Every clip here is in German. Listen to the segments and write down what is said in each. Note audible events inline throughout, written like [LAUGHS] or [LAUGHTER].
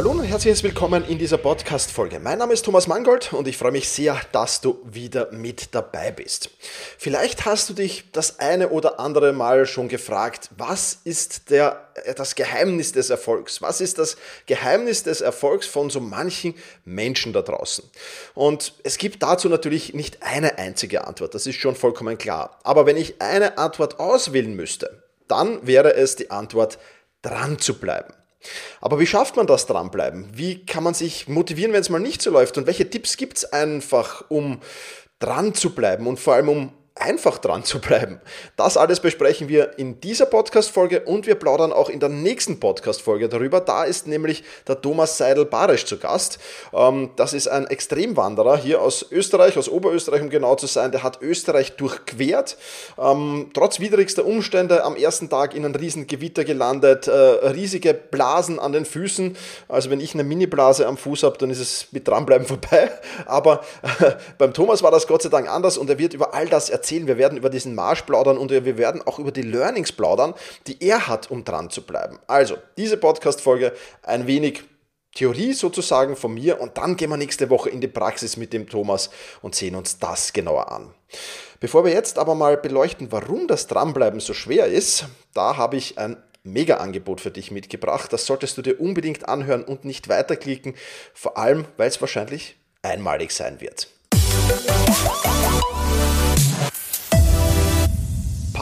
Hallo und herzliches Willkommen in dieser Podcast-Folge. Mein Name ist Thomas Mangold und ich freue mich sehr, dass du wieder mit dabei bist. Vielleicht hast du dich das eine oder andere Mal schon gefragt, was ist der, äh, das Geheimnis des Erfolgs? Was ist das Geheimnis des Erfolgs von so manchen Menschen da draußen? Und es gibt dazu natürlich nicht eine einzige Antwort, das ist schon vollkommen klar. Aber wenn ich eine Antwort auswählen müsste, dann wäre es die Antwort, dran zu bleiben. Aber wie schafft man das dranbleiben? Wie kann man sich motivieren, wenn es mal nicht so läuft? Und welche Tipps gibt es einfach, um dran zu bleiben und vor allem um einfach dran zu bleiben. Das alles besprechen wir in dieser Podcast-Folge und wir plaudern auch in der nächsten Podcast-Folge darüber. Da ist nämlich der Thomas Seidel-Barisch zu Gast. Ähm, das ist ein Extremwanderer hier aus Österreich, aus Oberösterreich, um genau zu sein. Der hat Österreich durchquert, ähm, trotz widrigster Umstände am ersten Tag in ein Riesengewitter gelandet, äh, riesige Blasen an den Füßen. Also wenn ich eine Mini-Blase am Fuß habe, dann ist es mit dranbleiben [LAUGHS] vorbei. Aber äh, beim Thomas war das Gott sei Dank anders und er wird über all das erzählen erzählen. Wir werden über diesen Marsch plaudern und wir werden auch über die Learnings plaudern, die er hat, um dran zu bleiben. Also, diese Podcast-Folge ein wenig Theorie sozusagen von mir und dann gehen wir nächste Woche in die Praxis mit dem Thomas und sehen uns das genauer an. Bevor wir jetzt aber mal beleuchten, warum das Dranbleiben so schwer ist, da habe ich ein Mega-Angebot für dich mitgebracht. Das solltest du dir unbedingt anhören und nicht weiterklicken, vor allem weil es wahrscheinlich einmalig sein wird.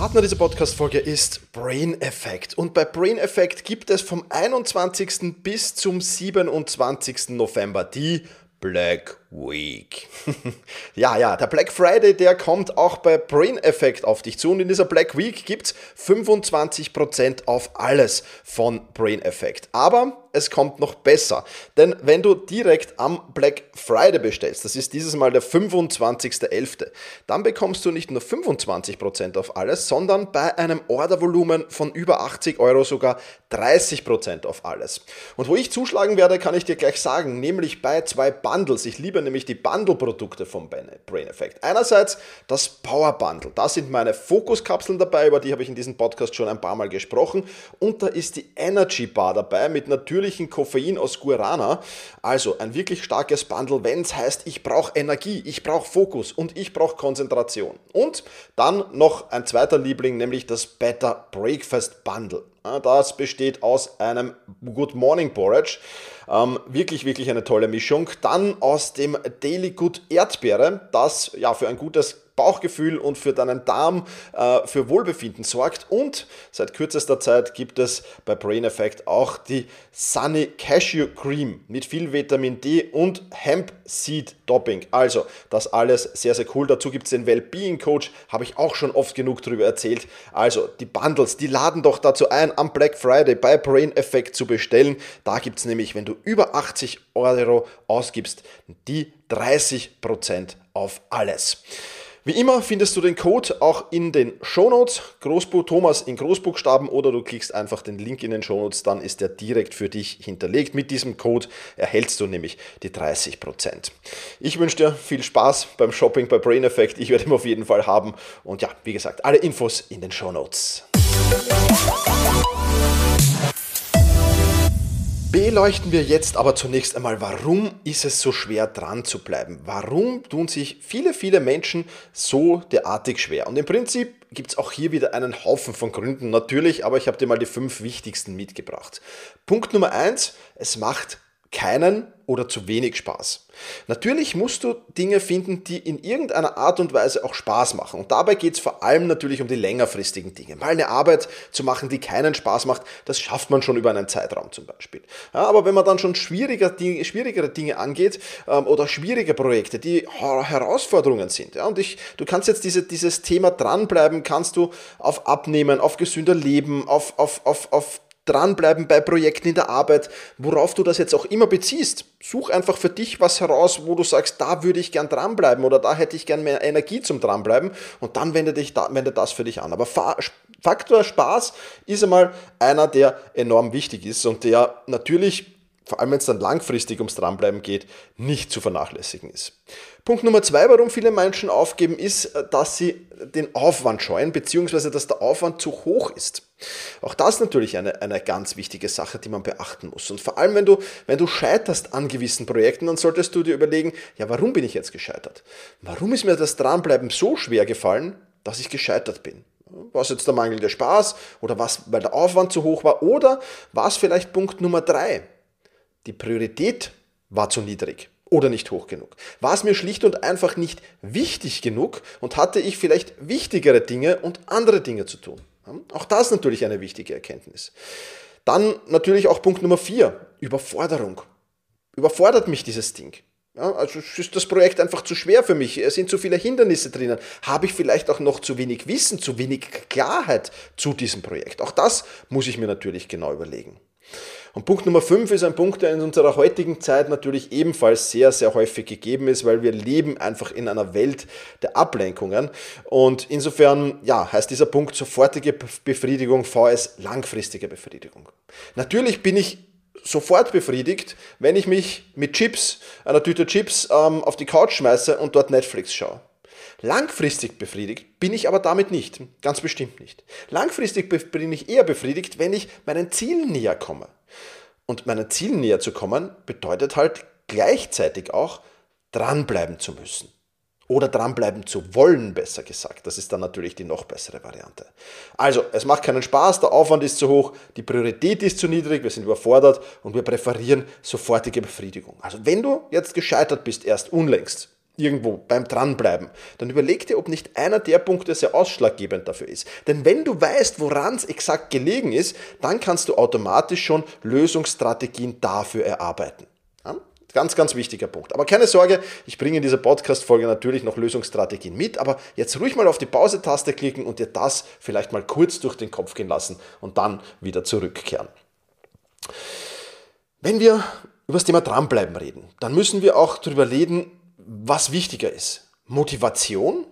Partner dieser Podcast-Folge ist Brain Effect. Und bei Brain Effect gibt es vom 21. bis zum 27. November die Black Week. [LAUGHS] ja, ja, der Black Friday, der kommt auch bei Brain Effect auf dich zu. Und in dieser Black Week gibt es 25% auf alles von Brain Effect. Aber es kommt noch besser. Denn wenn du direkt am Black Friday bestellst, das ist dieses Mal der 25.11., dann bekommst du nicht nur 25% auf alles, sondern bei einem Ordervolumen von über 80 Euro sogar 30% auf alles. Und wo ich zuschlagen werde, kann ich dir gleich sagen, nämlich bei zwei Bundles. Ich liebe liebe, nämlich die Bundle-Produkte vom Brain Effect. Einerseits das Power Bundle. Da sind meine Fokuskapseln dabei, über die habe ich in diesem Podcast schon ein paar Mal gesprochen. Und da ist die Energy Bar dabei mit natürlichem Koffein aus Guarana. Also ein wirklich starkes Bundle, wenn es heißt, ich brauche Energie, ich brauche Fokus und ich brauche Konzentration. Und dann noch ein zweiter Liebling, nämlich das Better Breakfast Bundle. Das besteht aus einem Good Morning Porridge. Ähm, wirklich, wirklich eine tolle Mischung. Dann aus dem Daily Good Erdbeere, das ja für ein gutes Bauchgefühl und für deinen Darm äh, für Wohlbefinden sorgt. Und seit kürzester Zeit gibt es bei Brain Effect auch die Sunny Cashew Cream mit viel Vitamin D und Hemp Seed Topping. Also das alles sehr, sehr cool. Dazu gibt es den Wellbeing Coach, habe ich auch schon oft genug darüber erzählt. Also die Bundles, die laden doch dazu ein, am Black Friday bei Brain Effect zu bestellen. Da gibt es nämlich, wenn du über 80 Euro ausgibst, die 30% auf alles. Wie immer findest du den Code auch in den Shownotes, Großbuch Thomas in Großbuchstaben oder du klickst einfach den Link in den Shownotes, dann ist der direkt für dich hinterlegt. Mit diesem Code erhältst du nämlich die 30%. Ich wünsche dir viel Spaß beim Shopping bei Brain Effect. Ich werde ihn auf jeden Fall haben. Und ja, wie gesagt, alle Infos in den Shownotes. Beleuchten wir jetzt aber zunächst einmal, warum ist es so schwer dran zu bleiben? Warum tun sich viele, viele Menschen so derartig schwer? Und im Prinzip gibt es auch hier wieder einen Haufen von Gründen natürlich, aber ich habe dir mal die fünf wichtigsten mitgebracht. Punkt Nummer eins, es macht keinen oder zu wenig Spaß. Natürlich musst du Dinge finden, die in irgendeiner Art und Weise auch Spaß machen. Und dabei geht es vor allem natürlich um die längerfristigen Dinge. Mal eine Arbeit zu machen, die keinen Spaß macht, das schafft man schon über einen Zeitraum zum Beispiel. Ja, aber wenn man dann schon schwieriger Dinge, schwierigere Dinge angeht ähm, oder schwierige Projekte, die Herausforderungen sind, ja, und ich, du kannst jetzt diese, dieses Thema dranbleiben, kannst du auf Abnehmen, auf gesünder Leben, auf, auf, auf, auf dranbleiben bei Projekten in der Arbeit, worauf du das jetzt auch immer beziehst. Such einfach für dich was heraus, wo du sagst, da würde ich gern dranbleiben oder da hätte ich gern mehr Energie zum dranbleiben und dann wende, dich da, wende das für dich an. Aber Faktor Spaß ist einmal einer, der enorm wichtig ist und der natürlich vor allem wenn es dann langfristig ums Dranbleiben geht, nicht zu vernachlässigen ist. Punkt Nummer zwei, warum viele Menschen aufgeben, ist, äh, dass sie den Aufwand scheuen, beziehungsweise dass der Aufwand zu hoch ist. Auch das ist natürlich eine, eine ganz wichtige Sache, die man beachten muss. Und vor allem, wenn du, wenn du scheiterst an gewissen Projekten, dann solltest du dir überlegen, ja, warum bin ich jetzt gescheitert? Warum ist mir das Dranbleiben so schwer gefallen, dass ich gescheitert bin? War es jetzt der mangelnde Spaß oder was, weil der Aufwand zu hoch war? Oder war es vielleicht Punkt Nummer drei? Die Priorität war zu niedrig oder nicht hoch genug? War es mir schlicht und einfach nicht wichtig genug und hatte ich vielleicht wichtigere Dinge und andere Dinge zu tun? Auch das ist natürlich eine wichtige Erkenntnis. Dann natürlich auch Punkt Nummer vier: Überforderung. Überfordert mich dieses Ding? Ja, also ist das Projekt einfach zu schwer für mich? Es sind zu viele Hindernisse drinnen. Habe ich vielleicht auch noch zu wenig Wissen, zu wenig Klarheit zu diesem Projekt? Auch das muss ich mir natürlich genau überlegen. Und Punkt Nummer 5 ist ein Punkt, der in unserer heutigen Zeit natürlich ebenfalls sehr, sehr häufig gegeben ist, weil wir leben einfach in einer Welt der Ablenkungen. Und insofern, ja, heißt dieser Punkt sofortige Befriedigung, VS langfristige Befriedigung. Natürlich bin ich sofort befriedigt, wenn ich mich mit Chips, einer Tüte Chips ähm, auf die Couch schmeiße und dort Netflix schaue. Langfristig befriedigt bin ich aber damit nicht, ganz bestimmt nicht. Langfristig bin ich eher befriedigt, wenn ich meinen Zielen näher komme. Und meinen Zielen näher zu kommen, bedeutet halt gleichzeitig auch dranbleiben zu müssen. Oder dranbleiben zu wollen, besser gesagt. Das ist dann natürlich die noch bessere Variante. Also, es macht keinen Spaß, der Aufwand ist zu hoch, die Priorität ist zu niedrig, wir sind überfordert und wir präferieren sofortige Befriedigung. Also, wenn du jetzt gescheitert bist, erst unlängst, irgendwo beim Dranbleiben, dann überleg dir, ob nicht einer der Punkte sehr ausschlaggebend dafür ist. Denn wenn du weißt, woran es exakt gelegen ist, dann kannst du automatisch schon Lösungsstrategien dafür erarbeiten. Ja? Ganz, ganz wichtiger Punkt. Aber keine Sorge, ich bringe in dieser Podcast-Folge natürlich noch Lösungsstrategien mit, aber jetzt ruhig mal auf die Pause-Taste klicken und dir das vielleicht mal kurz durch den Kopf gehen lassen und dann wieder zurückkehren. Wenn wir über das Thema Dranbleiben reden, dann müssen wir auch darüber reden, was wichtiger ist, Motivation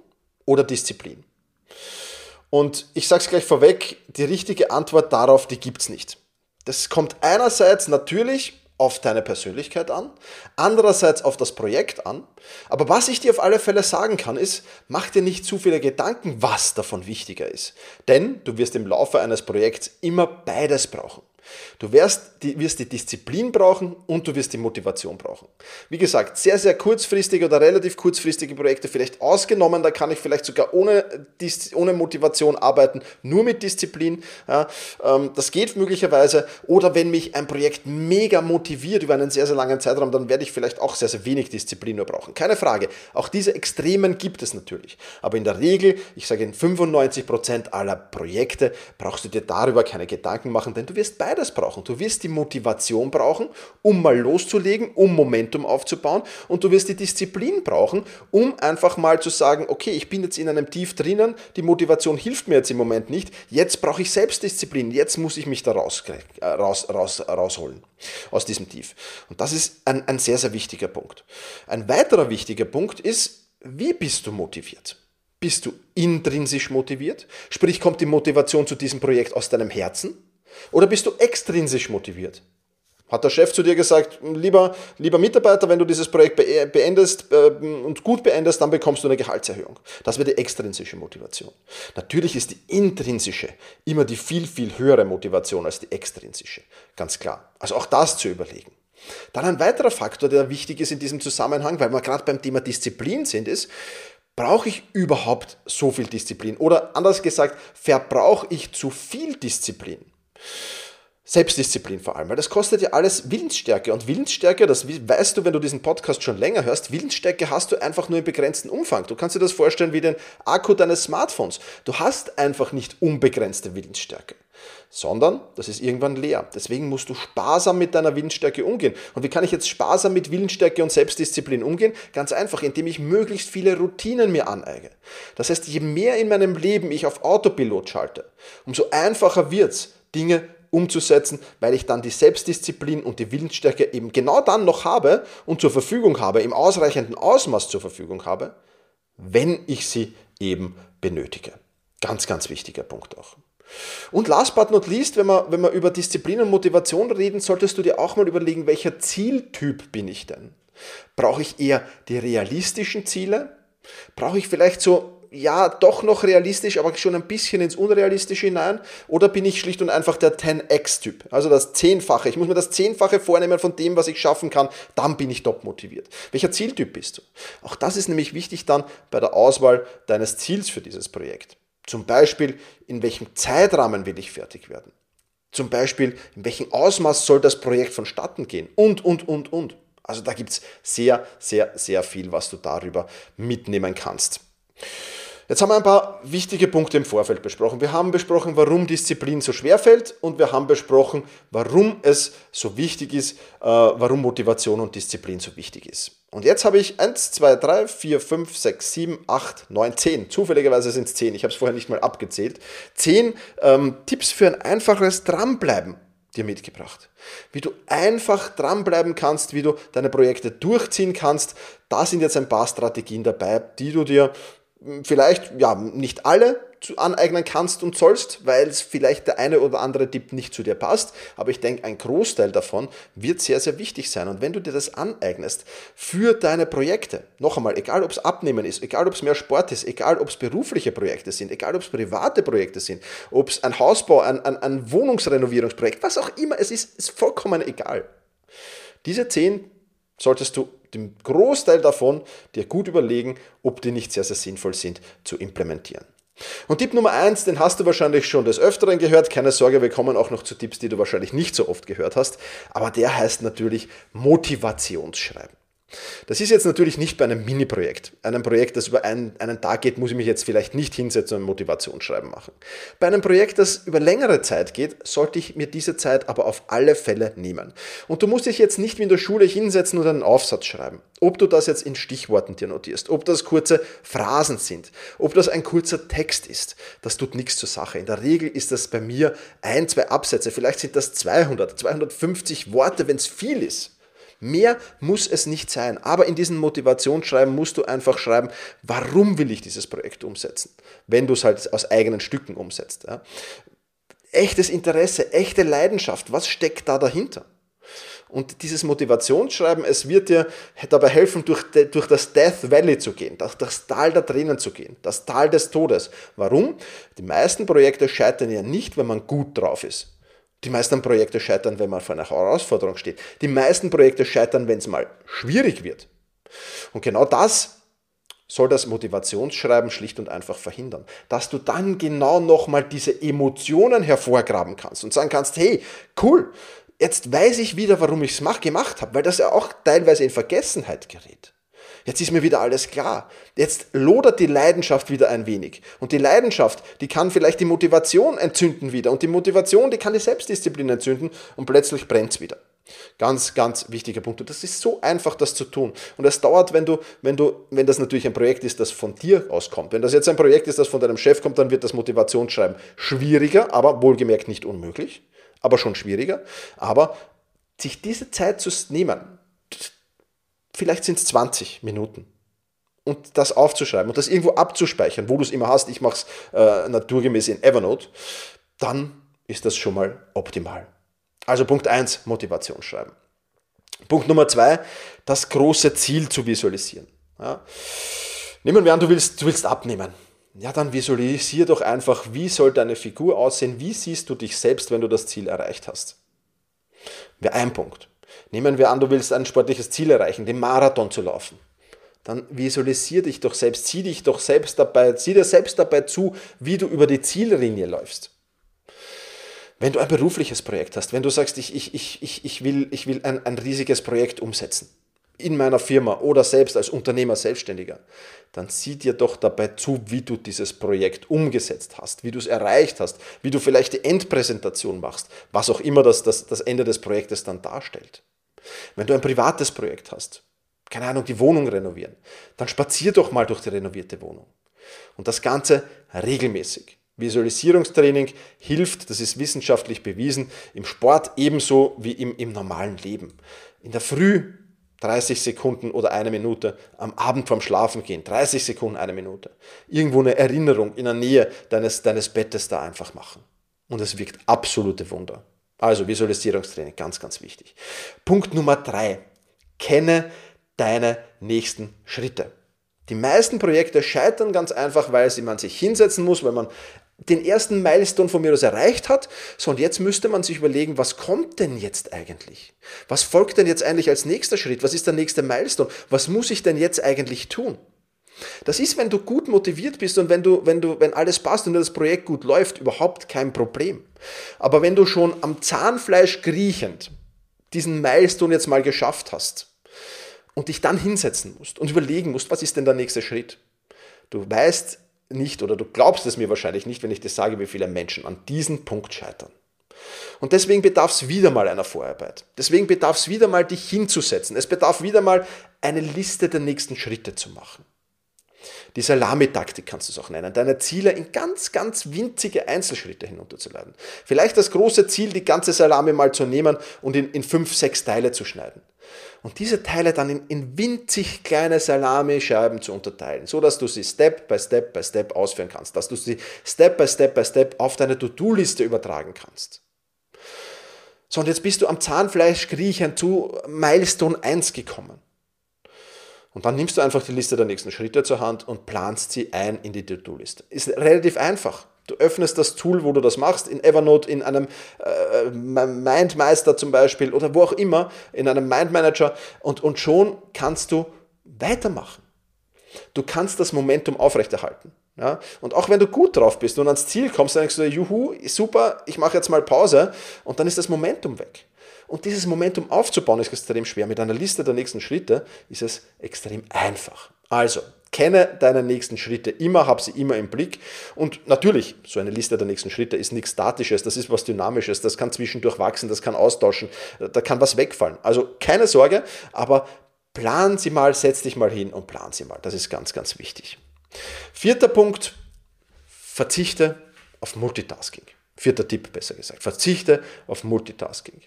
oder Disziplin? Und ich sage es gleich vorweg, die richtige Antwort darauf, die gibt es nicht. Das kommt einerseits natürlich auf deine Persönlichkeit an, andererseits auf das Projekt an. Aber was ich dir auf alle Fälle sagen kann, ist, mach dir nicht zu viele Gedanken, was davon wichtiger ist. Denn du wirst im Laufe eines Projekts immer beides brauchen. Du wirst die, wirst die Disziplin brauchen und du wirst die Motivation brauchen. Wie gesagt, sehr, sehr kurzfristige oder relativ kurzfristige Projekte vielleicht ausgenommen, da kann ich vielleicht sogar ohne, ohne Motivation arbeiten, nur mit Disziplin. Ja, ähm, das geht möglicherweise. Oder wenn mich ein Projekt mega motiviert über einen sehr, sehr langen Zeitraum, dann werde ich vielleicht auch sehr, sehr wenig Disziplin nur brauchen. Keine Frage. Auch diese Extremen gibt es natürlich. Aber in der Regel, ich sage in 95% aller Projekte, brauchst du dir darüber keine Gedanken machen, denn du wirst beide beides brauchen. Du wirst die Motivation brauchen, um mal loszulegen, um Momentum aufzubauen und du wirst die Disziplin brauchen, um einfach mal zu sagen, okay, ich bin jetzt in einem Tief drinnen, die Motivation hilft mir jetzt im Moment nicht, jetzt brauche ich Selbstdisziplin, jetzt muss ich mich da raus, äh, raus, raus, rausholen aus diesem Tief. Und das ist ein, ein sehr, sehr wichtiger Punkt. Ein weiterer wichtiger Punkt ist, wie bist du motiviert? Bist du intrinsisch motiviert? Sprich, kommt die Motivation zu diesem Projekt aus deinem Herzen? Oder bist du extrinsisch motiviert? Hat der Chef zu dir gesagt, lieber, lieber Mitarbeiter, wenn du dieses Projekt beendest äh, und gut beendest, dann bekommst du eine Gehaltserhöhung. Das wäre die extrinsische Motivation. Natürlich ist die intrinsische immer die viel, viel höhere Motivation als die extrinsische. Ganz klar. Also auch das zu überlegen. Dann ein weiterer Faktor, der wichtig ist in diesem Zusammenhang, weil wir gerade beim Thema Disziplin sind, ist, brauche ich überhaupt so viel Disziplin? Oder anders gesagt, verbrauche ich zu viel Disziplin? Selbstdisziplin vor allem, weil das kostet ja alles Willensstärke. Und Willensstärke, das weißt du, wenn du diesen Podcast schon länger hörst, Willensstärke hast du einfach nur im begrenzten Umfang. Du kannst dir das vorstellen wie den Akku deines Smartphones. Du hast einfach nicht unbegrenzte Willensstärke, sondern das ist irgendwann leer. Deswegen musst du sparsam mit deiner Willensstärke umgehen. Und wie kann ich jetzt sparsam mit Willensstärke und Selbstdisziplin umgehen? Ganz einfach, indem ich möglichst viele Routinen mir aneige. Das heißt, je mehr in meinem Leben ich auf Autopilot schalte, umso einfacher wird's Dinge umzusetzen, weil ich dann die Selbstdisziplin und die Willensstärke eben genau dann noch habe und zur Verfügung habe, im ausreichenden Ausmaß zur Verfügung habe, wenn ich sie eben benötige. Ganz, ganz wichtiger Punkt auch. Und last but not least, wenn wir, wenn wir über Disziplin und Motivation reden, solltest du dir auch mal überlegen, welcher Zieltyp bin ich denn? Brauche ich eher die realistischen Ziele? Brauche ich vielleicht so ja, doch noch realistisch, aber schon ein bisschen ins Unrealistische hinein? Oder bin ich schlicht und einfach der 10x-Typ? Also das Zehnfache. Ich muss mir das Zehnfache vornehmen von dem, was ich schaffen kann. Dann bin ich top motiviert. Welcher Zieltyp bist du? Auch das ist nämlich wichtig dann bei der Auswahl deines Ziels für dieses Projekt. Zum Beispiel, in welchem Zeitrahmen will ich fertig werden? Zum Beispiel, in welchem Ausmaß soll das Projekt vonstatten gehen? Und, und, und, und. Also da gibt es sehr, sehr, sehr viel, was du darüber mitnehmen kannst. Jetzt haben wir ein paar wichtige Punkte im Vorfeld besprochen. Wir haben besprochen, warum Disziplin so schwer fällt und wir haben besprochen, warum es so wichtig ist, äh, warum Motivation und Disziplin so wichtig ist. Und jetzt habe ich 1, 2, 3, 4, 5, 6, 7, 8, 9, 10. Zufälligerweise sind es 10. Ich habe es vorher nicht mal abgezählt. 10 ähm, Tipps für ein einfaches Dranbleiben dir mitgebracht. Wie du einfach dranbleiben kannst, wie du deine Projekte durchziehen kannst. Da sind jetzt ein paar Strategien dabei, die du dir vielleicht ja nicht alle aneignen kannst und sollst, weil es vielleicht der eine oder andere Tipp nicht zu dir passt, aber ich denke, ein Großteil davon wird sehr, sehr wichtig sein. Und wenn du dir das aneignest für deine Projekte, noch einmal, egal ob es Abnehmen ist, egal ob es mehr Sport ist, egal ob es berufliche Projekte sind, egal ob es private Projekte sind, ob es ein Hausbau, ein, ein, ein Wohnungsrenovierungsprojekt, was auch immer es ist, ist vollkommen egal. Diese zehn solltest du den Großteil davon dir gut überlegen, ob die nicht sehr, sehr sinnvoll sind zu implementieren. Und Tipp Nummer eins, den hast du wahrscheinlich schon des Öfteren gehört. Keine Sorge, wir kommen auch noch zu Tipps, die du wahrscheinlich nicht so oft gehört hast. Aber der heißt natürlich Motivationsschreiben. Das ist jetzt natürlich nicht bei einem Mini-Projekt. Einem Projekt, das über einen, einen Tag geht, muss ich mich jetzt vielleicht nicht hinsetzen und ein Motivationsschreiben machen. Bei einem Projekt, das über längere Zeit geht, sollte ich mir diese Zeit aber auf alle Fälle nehmen. Und du musst dich jetzt nicht wie in der Schule hinsetzen und einen Aufsatz schreiben. Ob du das jetzt in Stichworten dir notierst, ob das kurze Phrasen sind, ob das ein kurzer Text ist, das tut nichts zur Sache. In der Regel ist das bei mir ein, zwei Absätze, vielleicht sind das 200, 250 Worte, wenn es viel ist. Mehr muss es nicht sein. Aber in diesem Motivationsschreiben musst du einfach schreiben, warum will ich dieses Projekt umsetzen, wenn du es halt aus eigenen Stücken umsetzt. Ja. Echtes Interesse, echte Leidenschaft, was steckt da dahinter? Und dieses Motivationsschreiben, es wird dir dabei helfen, durch, durch das Death Valley zu gehen, durch das Tal der Tränen zu gehen, das Tal des Todes. Warum? Die meisten Projekte scheitern ja nicht, wenn man gut drauf ist. Die meisten Projekte scheitern, wenn man vor einer Herausforderung steht. Die meisten Projekte scheitern, wenn es mal schwierig wird. Und genau das soll das Motivationsschreiben schlicht und einfach verhindern. Dass du dann genau nochmal diese Emotionen hervorgraben kannst und sagen kannst, hey, cool, jetzt weiß ich wieder, warum ich es gemacht habe, weil das ja auch teilweise in Vergessenheit gerät. Jetzt ist mir wieder alles klar. Jetzt lodert die Leidenschaft wieder ein wenig. Und die Leidenschaft, die kann vielleicht die Motivation entzünden wieder. Und die Motivation, die kann die Selbstdisziplin entzünden und plötzlich brennt es wieder. Ganz, ganz wichtiger Punkt. Und das ist so einfach, das zu tun. Und es dauert, wenn du, wenn du, wenn das natürlich ein Projekt ist, das von dir auskommt. Wenn das jetzt ein Projekt ist, das von deinem Chef kommt, dann wird das Motivationsschreiben schwieriger, aber wohlgemerkt nicht unmöglich, aber schon schwieriger. Aber sich diese Zeit zu nehmen, vielleicht sind es 20 Minuten. Und das aufzuschreiben und das irgendwo abzuspeichern, wo du es immer hast, ich mache es äh, naturgemäß in Evernote, dann ist das schon mal optimal. Also Punkt 1, Motivation schreiben. Punkt Nummer 2, das große Ziel zu visualisieren. Ja. Nehmen wir an, du willst, du willst abnehmen. Ja, dann visualisier doch einfach, wie soll deine Figur aussehen, wie siehst du dich selbst, wenn du das Ziel erreicht hast. Wäre ein Punkt. Nehmen wir an, du willst ein sportliches Ziel erreichen, den Marathon zu laufen. Dann visualisier dich doch selbst, zieh dich doch selbst dabei, zieh dir selbst dabei zu, wie du über die Ziellinie läufst. Wenn du ein berufliches Projekt hast, wenn du sagst, ich, ich, ich, ich will, ich will ein, ein riesiges Projekt umsetzen, in meiner Firma oder selbst als Unternehmer, Selbstständiger, dann sieh dir doch dabei zu, wie du dieses Projekt umgesetzt hast, wie du es erreicht hast, wie du vielleicht die Endpräsentation machst, was auch immer das, das, das Ende des Projektes dann darstellt. Wenn du ein privates Projekt hast, keine Ahnung, die Wohnung renovieren, dann spazier doch mal durch die renovierte Wohnung. Und das Ganze regelmäßig. Visualisierungstraining hilft, das ist wissenschaftlich bewiesen, im Sport ebenso wie im, im normalen Leben. In der Früh 30 Sekunden oder eine Minute, am Abend vorm Schlafen gehen, 30 Sekunden, eine Minute. Irgendwo eine Erinnerung in der Nähe deines, deines Bettes da einfach machen. Und es wirkt absolute Wunder. Also Visualisierungstraining, ganz, ganz wichtig. Punkt Nummer drei. Kenne deine nächsten Schritte. Die meisten Projekte scheitern ganz einfach, weil man sich hinsetzen muss, weil man den ersten Milestone von mir aus erreicht hat. So, und jetzt müsste man sich überlegen, was kommt denn jetzt eigentlich? Was folgt denn jetzt eigentlich als nächster Schritt? Was ist der nächste Milestone? Was muss ich denn jetzt eigentlich tun? Das ist, wenn du gut motiviert bist und wenn du, wenn du, wenn alles passt und das Projekt gut läuft, überhaupt kein Problem. Aber wenn du schon am Zahnfleisch kriechend diesen Milestone jetzt mal geschafft hast und dich dann hinsetzen musst und überlegen musst, was ist denn der nächste Schritt? Du weißt, nicht oder du glaubst es mir wahrscheinlich nicht, wenn ich dir sage, wie viele Menschen an diesem Punkt scheitern. Und deswegen bedarf es wieder mal einer Vorarbeit. Deswegen bedarf es wieder mal, dich hinzusetzen. Es bedarf wieder mal, eine Liste der nächsten Schritte zu machen. Die Salamitaktik kannst du es auch nennen, deine Ziele in ganz, ganz winzige Einzelschritte hinunterzuladen. Vielleicht das große Ziel, die ganze Salami mal zu nehmen und in, in fünf, sechs Teile zu schneiden und diese Teile dann in, in winzig kleine Salamischeiben zu unterteilen, so dass du sie Step by Step by Step ausführen kannst, dass du sie Step by Step by Step auf deine To-Do-Liste übertragen kannst. So, und jetzt bist du am Zahnfleisch kriechend zu Milestone 1 gekommen. Und dann nimmst du einfach die Liste der nächsten Schritte zur Hand und planst sie ein in die To-Do-Liste. Ist relativ einfach. Du öffnest das Tool, wo du das machst, in Evernote, in einem äh, Mindmeister zum Beispiel oder wo auch immer, in einem Mindmanager und, und schon kannst du weitermachen. Du kannst das Momentum aufrechterhalten. Ja? Und auch wenn du gut drauf bist und ans Ziel kommst, dann denkst du, juhu, super, ich mache jetzt mal Pause und dann ist das Momentum weg. Und dieses Momentum aufzubauen ist extrem schwer. Mit einer Liste der nächsten Schritte ist es extrem einfach. Also, Kenne deine nächsten Schritte immer, hab sie immer im Blick. Und natürlich, so eine Liste der nächsten Schritte ist nichts Statisches, das ist was Dynamisches, das kann zwischendurch wachsen, das kann austauschen, da kann was wegfallen. Also keine Sorge, aber plan sie mal, setz dich mal hin und plan sie mal. Das ist ganz, ganz wichtig. Vierter Punkt, verzichte auf Multitasking. Vierter Tipp, besser gesagt. Verzichte auf Multitasking.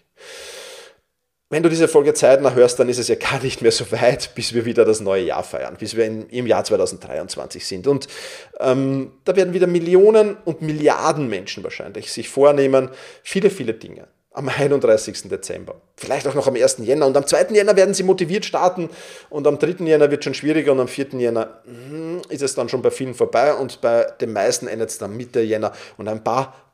Wenn du diese Folge zeitnah hörst, dann ist es ja [LAUGHS] gar nicht mehr so weit, bis wir wieder das neue Jahr feiern, bis wir in, im Jahr 2023 sind. Und ähm, da werden wieder Millionen und Milliarden Menschen wahrscheinlich sich vornehmen, viele, viele Dinge. am 31. Dezember. Vielleicht auch noch am 1. Jänner. Und am 2. Jänner werden sie motiviert starten. Und am 3. Jänner wird schon schwieriger. Und am 4. Jänner hm, ist es dann schon bei vielen vorbei. Und bei den meisten endet es dann Mitte Jänner. Und ein paar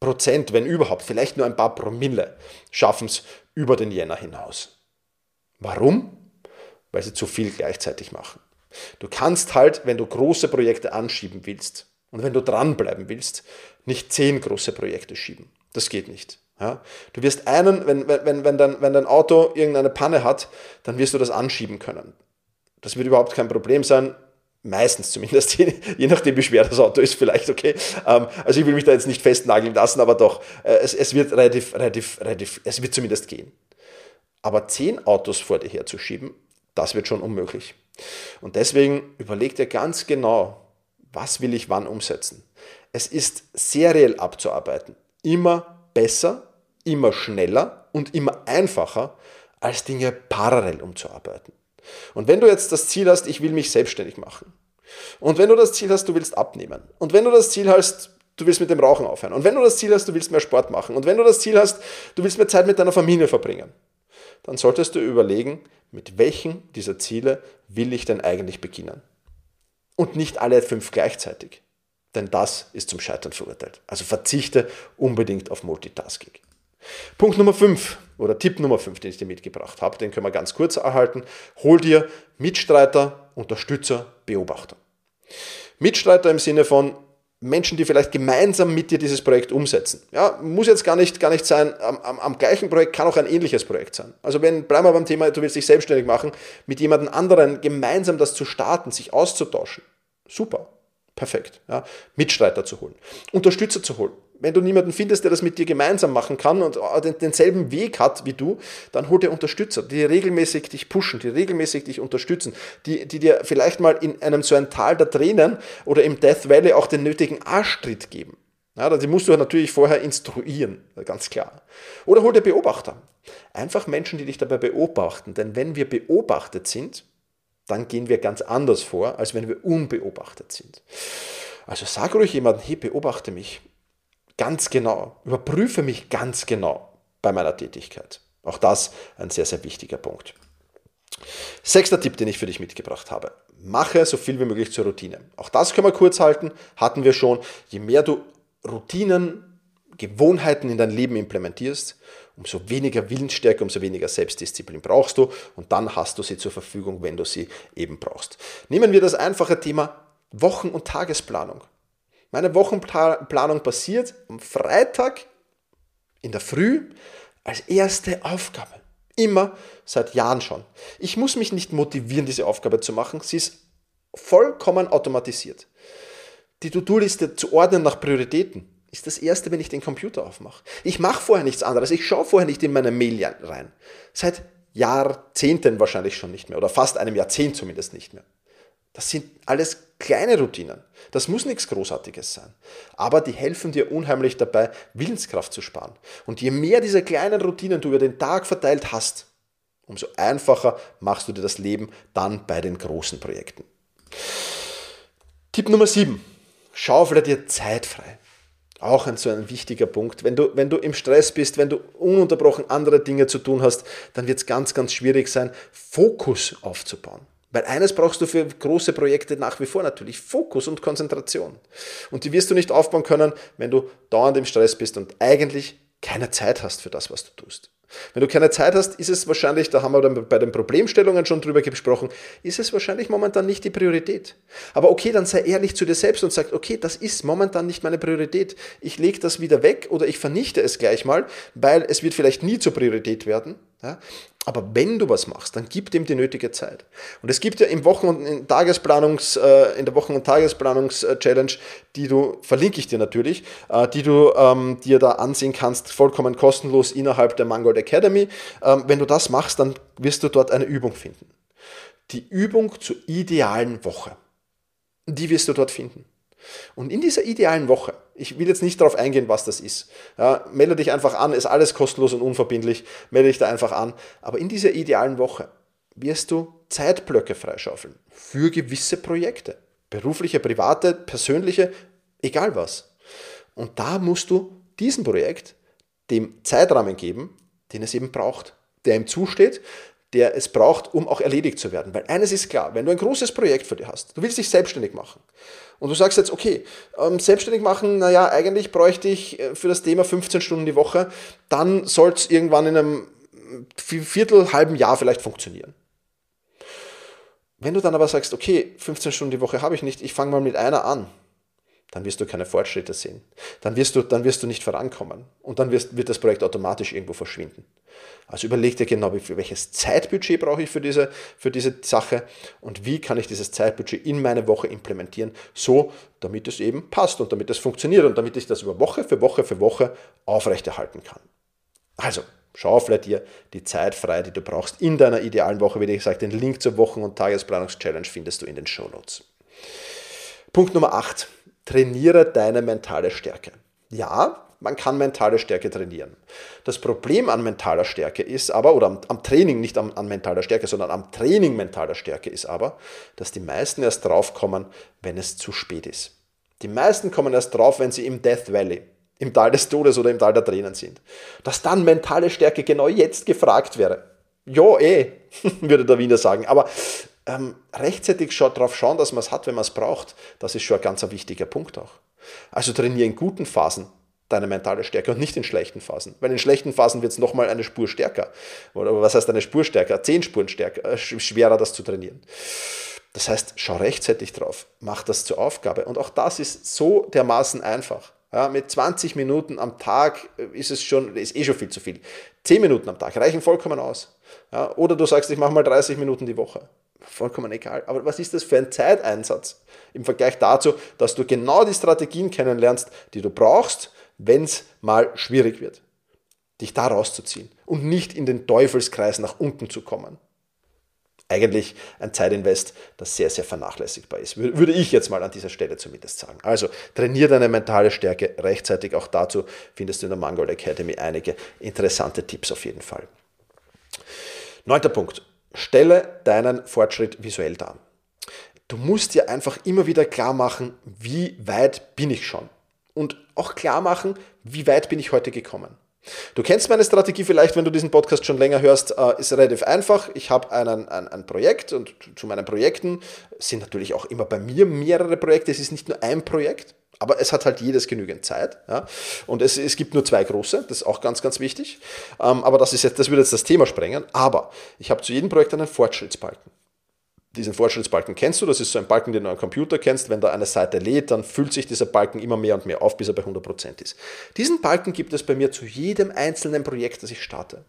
Prozent, wenn überhaupt, vielleicht nur ein paar Promille, schaffen es über den Jänner hinaus. Warum? Weil sie zu viel gleichzeitig machen. Du kannst halt, wenn du große Projekte anschieben willst und wenn du dranbleiben willst, nicht zehn große Projekte schieben. Das geht nicht. Ja? Du wirst einen, wenn, wenn, wenn, dein, wenn dein Auto irgendeine Panne hat, dann wirst du das anschieben können. Das wird überhaupt kein Problem sein. Meistens zumindest, [LAUGHS] je nachdem wie schwer das Auto ist, vielleicht okay. Ähm, also ich will mich da jetzt nicht festnageln lassen, aber doch, äh, es, es wird relativ, relativ, relativ, es wird zumindest gehen. Aber zehn Autos vor dir herzuschieben, das wird schon unmöglich. Und deswegen überleg dir ganz genau, was will ich wann umsetzen. Es ist seriell abzuarbeiten. Immer besser, immer schneller und immer einfacher, als Dinge parallel umzuarbeiten. Und wenn du jetzt das Ziel hast, ich will mich selbstständig machen. Und wenn du das Ziel hast, du willst abnehmen. Und wenn du das Ziel hast, du willst mit dem Rauchen aufhören. Und wenn du das Ziel hast, du willst mehr Sport machen. Und wenn du das Ziel hast, du willst mehr Zeit mit deiner Familie verbringen. Dann solltest du überlegen, mit welchen dieser Ziele will ich denn eigentlich beginnen? Und nicht alle fünf gleichzeitig. Denn das ist zum Scheitern verurteilt. Also verzichte unbedingt auf Multitasking. Punkt Nummer 5 oder Tipp Nummer 5, den ich dir mitgebracht habe, den können wir ganz kurz erhalten. Hol dir Mitstreiter, Unterstützer, Beobachter. Mitstreiter im Sinne von, Menschen, die vielleicht gemeinsam mit dir dieses Projekt umsetzen. Ja, muss jetzt gar nicht, gar nicht sein, am, am, am, gleichen Projekt kann auch ein ähnliches Projekt sein. Also wenn, bleiben wir beim Thema, du willst dich selbstständig machen, mit jemandem anderen gemeinsam das zu starten, sich auszutauschen. Super, perfekt. Ja, Mitstreiter zu holen, Unterstützer zu holen wenn du niemanden findest, der das mit dir gemeinsam machen kann und äh, denselben Weg hat wie du, dann hol dir Unterstützer, die regelmäßig dich pushen, die regelmäßig dich unterstützen, die, die dir vielleicht mal in einem so ein Tal der Tränen oder im Death Valley auch den nötigen Arschtritt geben. Ja, die musst du natürlich vorher instruieren, ganz klar. Oder hol dir Beobachter. Einfach Menschen, die dich dabei beobachten. Denn wenn wir beobachtet sind, dann gehen wir ganz anders vor, als wenn wir unbeobachtet sind. Also sag ruhig jemandem, hey, beobachte mich ganz genau, überprüfe mich ganz genau bei meiner Tätigkeit. Auch das ein sehr, sehr wichtiger Punkt. Sechster Tipp, den ich für dich mitgebracht habe. Mache so viel wie möglich zur Routine. Auch das können wir kurz halten, hatten wir schon. Je mehr du Routinen, Gewohnheiten in dein Leben implementierst, umso weniger Willensstärke, umso weniger Selbstdisziplin brauchst du und dann hast du sie zur Verfügung, wenn du sie eben brauchst. Nehmen wir das einfache Thema Wochen- und Tagesplanung. Meine Wochenplanung passiert am Freitag in der Früh als erste Aufgabe. Immer seit Jahren schon. Ich muss mich nicht motivieren, diese Aufgabe zu machen. Sie ist vollkommen automatisiert. Die To-Do-Liste zu ordnen nach Prioritäten ist das erste, wenn ich den Computer aufmache. Ich mache vorher nichts anderes. Ich schaue vorher nicht in meine Mail rein. Seit Jahrzehnten wahrscheinlich schon nicht mehr oder fast einem Jahrzehnt zumindest nicht mehr. Das sind alles kleine Routinen. Das muss nichts Großartiges sein. Aber die helfen dir unheimlich dabei, Willenskraft zu sparen. Und je mehr dieser kleinen Routinen du über den Tag verteilt hast, umso einfacher machst du dir das Leben dann bei den großen Projekten. Tipp Nummer 7. Schaufle dir Zeit frei. Auch ein so ein wichtiger Punkt. Wenn du, wenn du im Stress bist, wenn du ununterbrochen andere Dinge zu tun hast, dann wird es ganz, ganz schwierig sein, Fokus aufzubauen. Weil eines brauchst du für große Projekte nach wie vor natürlich, Fokus und Konzentration. Und die wirst du nicht aufbauen können, wenn du dauernd im Stress bist und eigentlich keine Zeit hast für das, was du tust. Wenn du keine Zeit hast, ist es wahrscheinlich, da haben wir dann bei den Problemstellungen schon drüber gesprochen, ist es wahrscheinlich momentan nicht die Priorität. Aber okay, dann sei ehrlich zu dir selbst und sag, okay, das ist momentan nicht meine Priorität. Ich lege das wieder weg oder ich vernichte es gleich mal, weil es wird vielleicht nie zur Priorität werden. Ja? Aber wenn du was machst, dann gib dem die nötige Zeit. Und es gibt ja im Wochen- und in Tagesplanungs, äh, in der Wochen- und Tagesplanungs-Challenge, die du, verlinke ich dir natürlich, äh, die du ähm, dir da ansehen kannst, vollkommen kostenlos innerhalb der Mangold Academy. Ähm, wenn du das machst, dann wirst du dort eine Übung finden. Die Übung zur idealen Woche. Die wirst du dort finden. Und in dieser idealen Woche, ich will jetzt nicht darauf eingehen, was das ist. Ja, melde dich einfach an, ist alles kostenlos und unverbindlich, melde dich da einfach an. Aber in dieser idealen Woche wirst du Zeitblöcke freischaufeln für gewisse Projekte. Berufliche, private, persönliche, egal was. Und da musst du diesem Projekt dem Zeitrahmen geben, den es eben braucht, der ihm zusteht, der es braucht, um auch erledigt zu werden. Weil eines ist klar, wenn du ein großes Projekt für dich hast, du willst dich selbstständig machen und du sagst jetzt, okay, ähm, selbstständig machen, naja, eigentlich bräuchte ich äh, für das Thema 15 Stunden die Woche, dann soll es irgendwann in einem Viertel, halben Jahr vielleicht funktionieren. Wenn du dann aber sagst, okay, 15 Stunden die Woche habe ich nicht, ich fange mal mit einer an, dann wirst du keine Fortschritte sehen. Dann wirst du, dann wirst du nicht vorankommen. Und dann wirst, wird das Projekt automatisch irgendwo verschwinden. Also überleg dir genau, welches Zeitbudget brauche ich für diese, für diese Sache und wie kann ich dieses Zeitbudget in meine Woche implementieren, so damit es eben passt und damit es funktioniert und damit ich das über Woche für Woche für Woche aufrechterhalten kann. Also, Schaufle dir die Zeit frei, die du brauchst in deiner idealen Woche. Wie gesagt, den Link zur Wochen- und Tagesplanungs-Challenge findest du in den Shownotes. Punkt Nummer 8. Trainiere deine mentale Stärke. Ja, man kann mentale Stärke trainieren. Das Problem an mentaler Stärke ist aber, oder am, am Training, nicht am, an mentaler Stärke, sondern am Training mentaler Stärke ist aber, dass die meisten erst draufkommen, wenn es zu spät ist. Die meisten kommen erst drauf, wenn sie im Death Valley, im Tal des Todes oder im Tal der Tränen sind. Dass dann mentale Stärke genau jetzt gefragt wäre. Ja, eh, [LAUGHS] würde der Wiener sagen. Aber ähm, rechtzeitig darauf schauen, dass man es hat, wenn man es braucht, das ist schon ein ganz wichtiger Punkt auch. Also trainiere in guten Phasen deine mentale Stärke und nicht in schlechten Phasen. Weil in schlechten Phasen wird es nochmal eine Spur stärker. Oder was heißt eine Spur stärker? Zehn Spuren stärker, äh, schwerer das zu trainieren. Das heißt, schau rechtzeitig drauf, mach das zur Aufgabe. Und auch das ist so dermaßen einfach. Ja, mit 20 Minuten am Tag ist es schon, ist eh schon viel zu viel. 10 Minuten am Tag reichen vollkommen aus. Ja, oder du sagst, ich mache mal 30 Minuten die Woche. Vollkommen egal. Aber was ist das für ein Zeiteinsatz im Vergleich dazu, dass du genau die Strategien kennenlernst, die du brauchst, wenn es mal schwierig wird? Dich da rauszuziehen und nicht in den Teufelskreis nach unten zu kommen eigentlich ein Zeitinvest, das sehr, sehr vernachlässigbar ist. Würde ich jetzt mal an dieser Stelle zumindest sagen. Also trainier deine mentale Stärke rechtzeitig. Auch dazu findest du in der Mangold Academy einige interessante Tipps auf jeden Fall. Neunter Punkt. Stelle deinen Fortschritt visuell dar. Du musst dir einfach immer wieder klar machen, wie weit bin ich schon. Und auch klar machen, wie weit bin ich heute gekommen. Du kennst meine Strategie vielleicht, wenn du diesen Podcast schon länger hörst, äh, ist relativ einfach. Ich habe einen, ein, ein Projekt und zu meinen Projekten sind natürlich auch immer bei mir mehrere Projekte. Es ist nicht nur ein Projekt, aber es hat halt jedes genügend Zeit. Ja? Und es, es gibt nur zwei große, das ist auch ganz, ganz wichtig. Ähm, aber das, ist jetzt, das würde jetzt das Thema sprengen. Aber ich habe zu jedem Projekt einen Fortschrittsbalken diesen Fortschrittsbalken kennst du, das ist so ein Balken, den du am Computer kennst. Wenn da eine Seite lädt, dann füllt sich dieser Balken immer mehr und mehr auf, bis er bei 100% ist. Diesen Balken gibt es bei mir zu jedem einzelnen Projekt, das ich starte.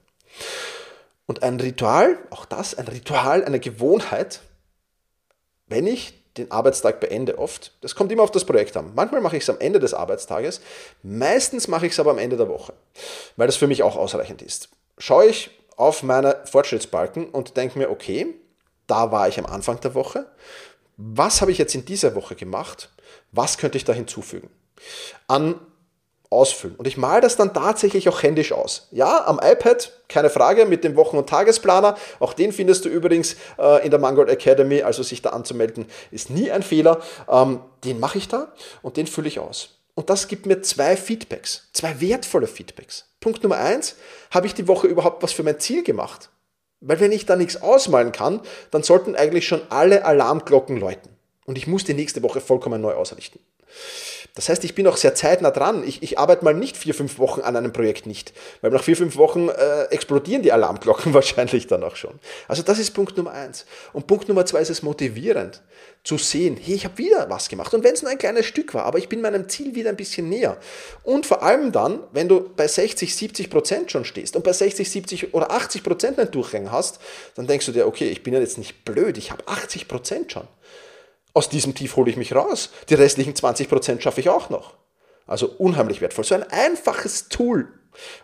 Und ein Ritual, auch das, ein Ritual, eine Gewohnheit, wenn ich den Arbeitstag beende oft, das kommt immer auf das Projekt an. Manchmal mache ich es am Ende des Arbeitstages, meistens mache ich es aber am Ende der Woche, weil das für mich auch ausreichend ist. Schaue ich auf meine Fortschrittsbalken und denke mir, okay, da war ich am Anfang der Woche. Was habe ich jetzt in dieser Woche gemacht? Was könnte ich da hinzufügen? An ausfüllen. Und ich male das dann tatsächlich auch händisch aus. Ja, am iPad, keine Frage, mit dem Wochen- und Tagesplaner. Auch den findest du übrigens äh, in der Mangold Academy, also sich da anzumelden, ist nie ein Fehler. Ähm, den mache ich da und den fülle ich aus. Und das gibt mir zwei Feedbacks, zwei wertvolle Feedbacks. Punkt Nummer eins, habe ich die Woche überhaupt was für mein Ziel gemacht? Weil wenn ich da nichts ausmalen kann, dann sollten eigentlich schon alle Alarmglocken läuten. Und ich muss die nächste Woche vollkommen neu ausrichten. Das heißt, ich bin auch sehr zeitnah dran. Ich, ich arbeite mal nicht vier, fünf Wochen an einem Projekt nicht. Weil nach vier, fünf Wochen äh, explodieren die Alarmglocken [LAUGHS] wahrscheinlich dann auch schon. Also das ist Punkt Nummer eins. Und Punkt Nummer zwei ist es motivierend zu sehen, hey, ich habe wieder was gemacht. Und wenn es nur ein kleines Stück war, aber ich bin meinem Ziel wieder ein bisschen näher. Und vor allem dann, wenn du bei 60, 70 Prozent schon stehst und bei 60, 70 oder 80 Prozent einen Durchhängen hast, dann denkst du dir, okay, ich bin ja jetzt nicht blöd, ich habe 80 Prozent schon. Aus diesem Tief hole ich mich raus. Die restlichen 20% schaffe ich auch noch. Also unheimlich wertvoll. So ein einfaches Tool.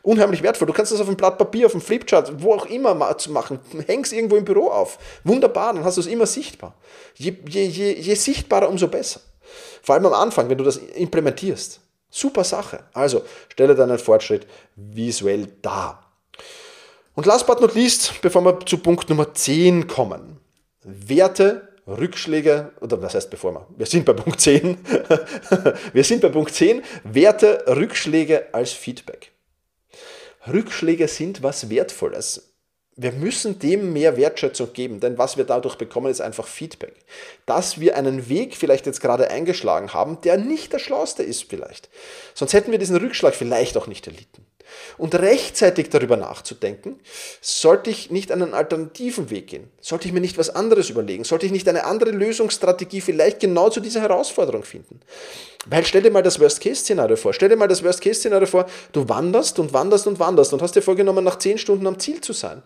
Unheimlich wertvoll. Du kannst das auf einem Blatt Papier, auf einem Flipchart, wo auch immer machen. Hängst irgendwo im Büro auf. Wunderbar, dann hast du es immer sichtbar. Je, je, je, je sichtbarer, umso besser. Vor allem am Anfang, wenn du das implementierst. Super Sache. Also stelle deinen Fortschritt visuell dar. Und last but not least, bevor wir zu Punkt Nummer 10 kommen. Werte Rückschläge, oder was heißt bevor wir, wir sind bei Punkt 10, [LAUGHS] wir sind bei Punkt 10, Werte Rückschläge als Feedback. Rückschläge sind was Wertvolles. Wir müssen dem mehr Wertschätzung geben, denn was wir dadurch bekommen, ist einfach Feedback. Dass wir einen Weg vielleicht jetzt gerade eingeschlagen haben, der nicht der schlauste ist vielleicht. Sonst hätten wir diesen Rückschlag vielleicht auch nicht erlitten und rechtzeitig darüber nachzudenken, sollte ich nicht einen alternativen Weg gehen? Sollte ich mir nicht was anderes überlegen? Sollte ich nicht eine andere Lösungsstrategie vielleicht genau zu dieser Herausforderung finden? Weil stell dir mal das Worst-Case-Szenario vor. Stell dir mal das Worst-Case-Szenario vor, du wanderst und wanderst und wanderst und hast dir vorgenommen, nach zehn Stunden am Ziel zu sein.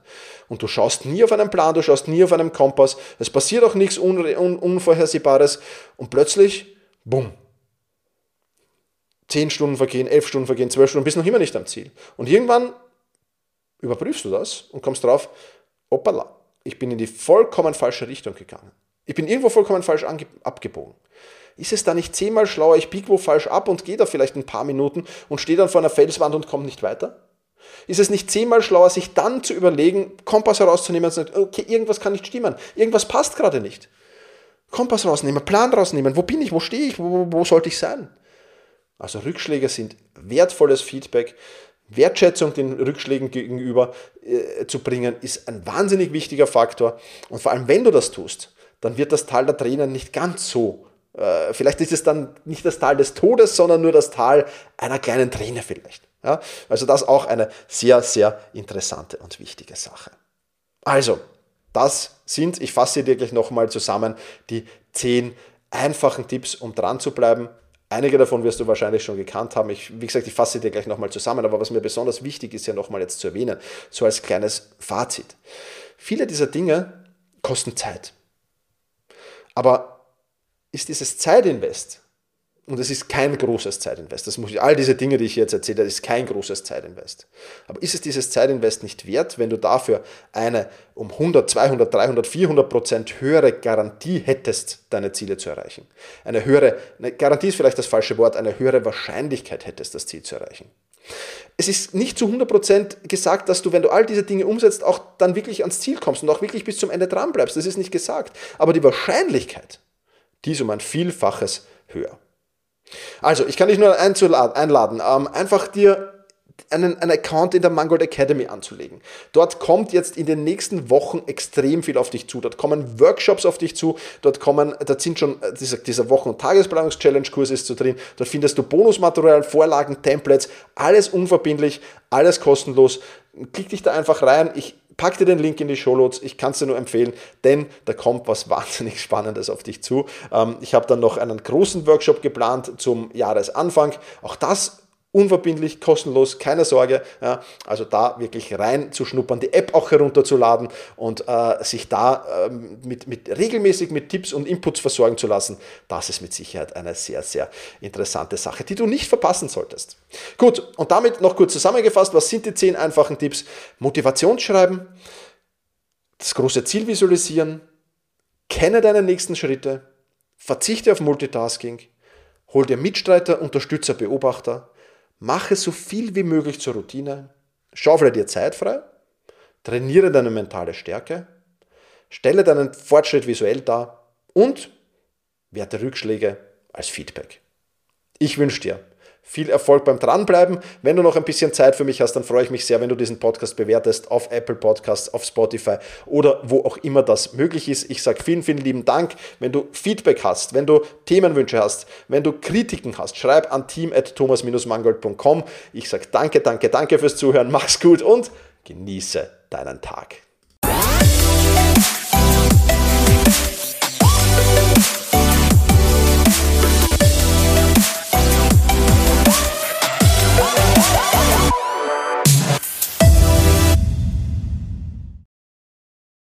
Und du schaust nie auf einen Plan, du schaust nie auf einen Kompass. Es passiert auch nichts Un Un Unvorhersehbares und plötzlich, bumm, 10 Stunden vergehen, 11 Stunden vergehen, 12 Stunden, bist noch immer nicht am Ziel. Und irgendwann überprüfst du das und kommst drauf, hoppala, ich bin in die vollkommen falsche Richtung gegangen. Ich bin irgendwo vollkommen falsch abgebogen. Ist es da nicht zehnmal schlauer, ich biege wo falsch ab und gehe da vielleicht ein paar Minuten und stehe dann vor einer Felswand und komme nicht weiter? Ist es nicht zehnmal schlauer, sich dann zu überlegen, Kompass herauszunehmen und zu sagen, okay, irgendwas kann nicht stimmen, irgendwas passt gerade nicht. Kompass rausnehmen, Plan rausnehmen, wo bin ich, wo stehe ich, wo, wo sollte ich sein? Also Rückschläge sind wertvolles Feedback. Wertschätzung den Rückschlägen gegenüber äh, zu bringen, ist ein wahnsinnig wichtiger Faktor. Und vor allem, wenn du das tust, dann wird das Tal der Tränen nicht ganz so. Äh, vielleicht ist es dann nicht das Tal des Todes, sondern nur das Tal einer kleinen Träne vielleicht. Ja? Also das auch eine sehr, sehr interessante und wichtige Sache. Also, das sind, ich fasse dir gleich nochmal zusammen, die zehn einfachen Tipps, um dran zu bleiben, Einige davon wirst du wahrscheinlich schon gekannt haben. Ich, wie gesagt, ich fasse dir gleich nochmal zusammen, aber was mir besonders wichtig ist, ja nochmal jetzt zu erwähnen, so als kleines Fazit. Viele dieser Dinge kosten Zeit. Aber ist dieses Zeitinvest und es ist kein großes Zeitinvest. Das muss ich, all diese Dinge, die ich jetzt erzähle, das ist kein großes Zeitinvest. Aber ist es dieses Zeitinvest nicht wert, wenn du dafür eine um 100, 200, 300, 400 Prozent höhere Garantie hättest, deine Ziele zu erreichen? Eine höhere, eine Garantie ist vielleicht das falsche Wort, eine höhere Wahrscheinlichkeit hättest, das Ziel zu erreichen. Es ist nicht zu 100 Prozent gesagt, dass du, wenn du all diese Dinge umsetzt, auch dann wirklich ans Ziel kommst und auch wirklich bis zum Ende dran bleibst. Das ist nicht gesagt. Aber die Wahrscheinlichkeit, die ist um ein Vielfaches höher. Also, ich kann dich nur einladen, ähm, einfach dir einen, einen Account in der Mangold Academy anzulegen. Dort kommt jetzt in den nächsten Wochen extrem viel auf dich zu. Dort kommen Workshops auf dich zu. Dort kommen, da sind schon äh, dieser, dieser Wochen- und Tagesplanungs-Challenge-Kurs ist so drin. Dort findest du Bonusmaterial, Vorlagen, Templates, alles unverbindlich, alles kostenlos. Klick dich da einfach rein. Ich pack dir den Link in die Show Notes. Ich kann es dir nur empfehlen, denn da kommt was [LAUGHS] wahnsinnig Spannendes auf dich zu. Ähm, ich habe dann noch einen großen Workshop geplant zum Jahresanfang. Auch das unverbindlich, kostenlos, keine Sorge. Ja, also da wirklich rein zu schnuppern, die App auch herunterzuladen und äh, sich da äh, mit, mit regelmäßig mit Tipps und Inputs versorgen zu lassen, das ist mit Sicherheit eine sehr, sehr interessante Sache, die du nicht verpassen solltest. Gut, und damit noch kurz zusammengefasst, was sind die zehn einfachen Tipps? Motivationsschreiben, das große Ziel visualisieren, kenne deine nächsten Schritte, verzichte auf Multitasking, hol dir Mitstreiter, Unterstützer, Beobachter, Mache so viel wie möglich zur Routine. Schaufle dir Zeit frei. Trainiere deine mentale Stärke. Stelle deinen Fortschritt visuell dar und werte Rückschläge als Feedback. Ich wünsche dir viel Erfolg beim Dranbleiben. Wenn du noch ein bisschen Zeit für mich hast, dann freue ich mich sehr, wenn du diesen Podcast bewertest auf Apple Podcasts, auf Spotify oder wo auch immer das möglich ist. Ich sage vielen, vielen lieben Dank. Wenn du Feedback hast, wenn du Themenwünsche hast, wenn du Kritiken hast, schreib an team.thomas-mangold.com. Ich sage danke, danke, danke fürs Zuhören. Mach's gut und genieße deinen Tag.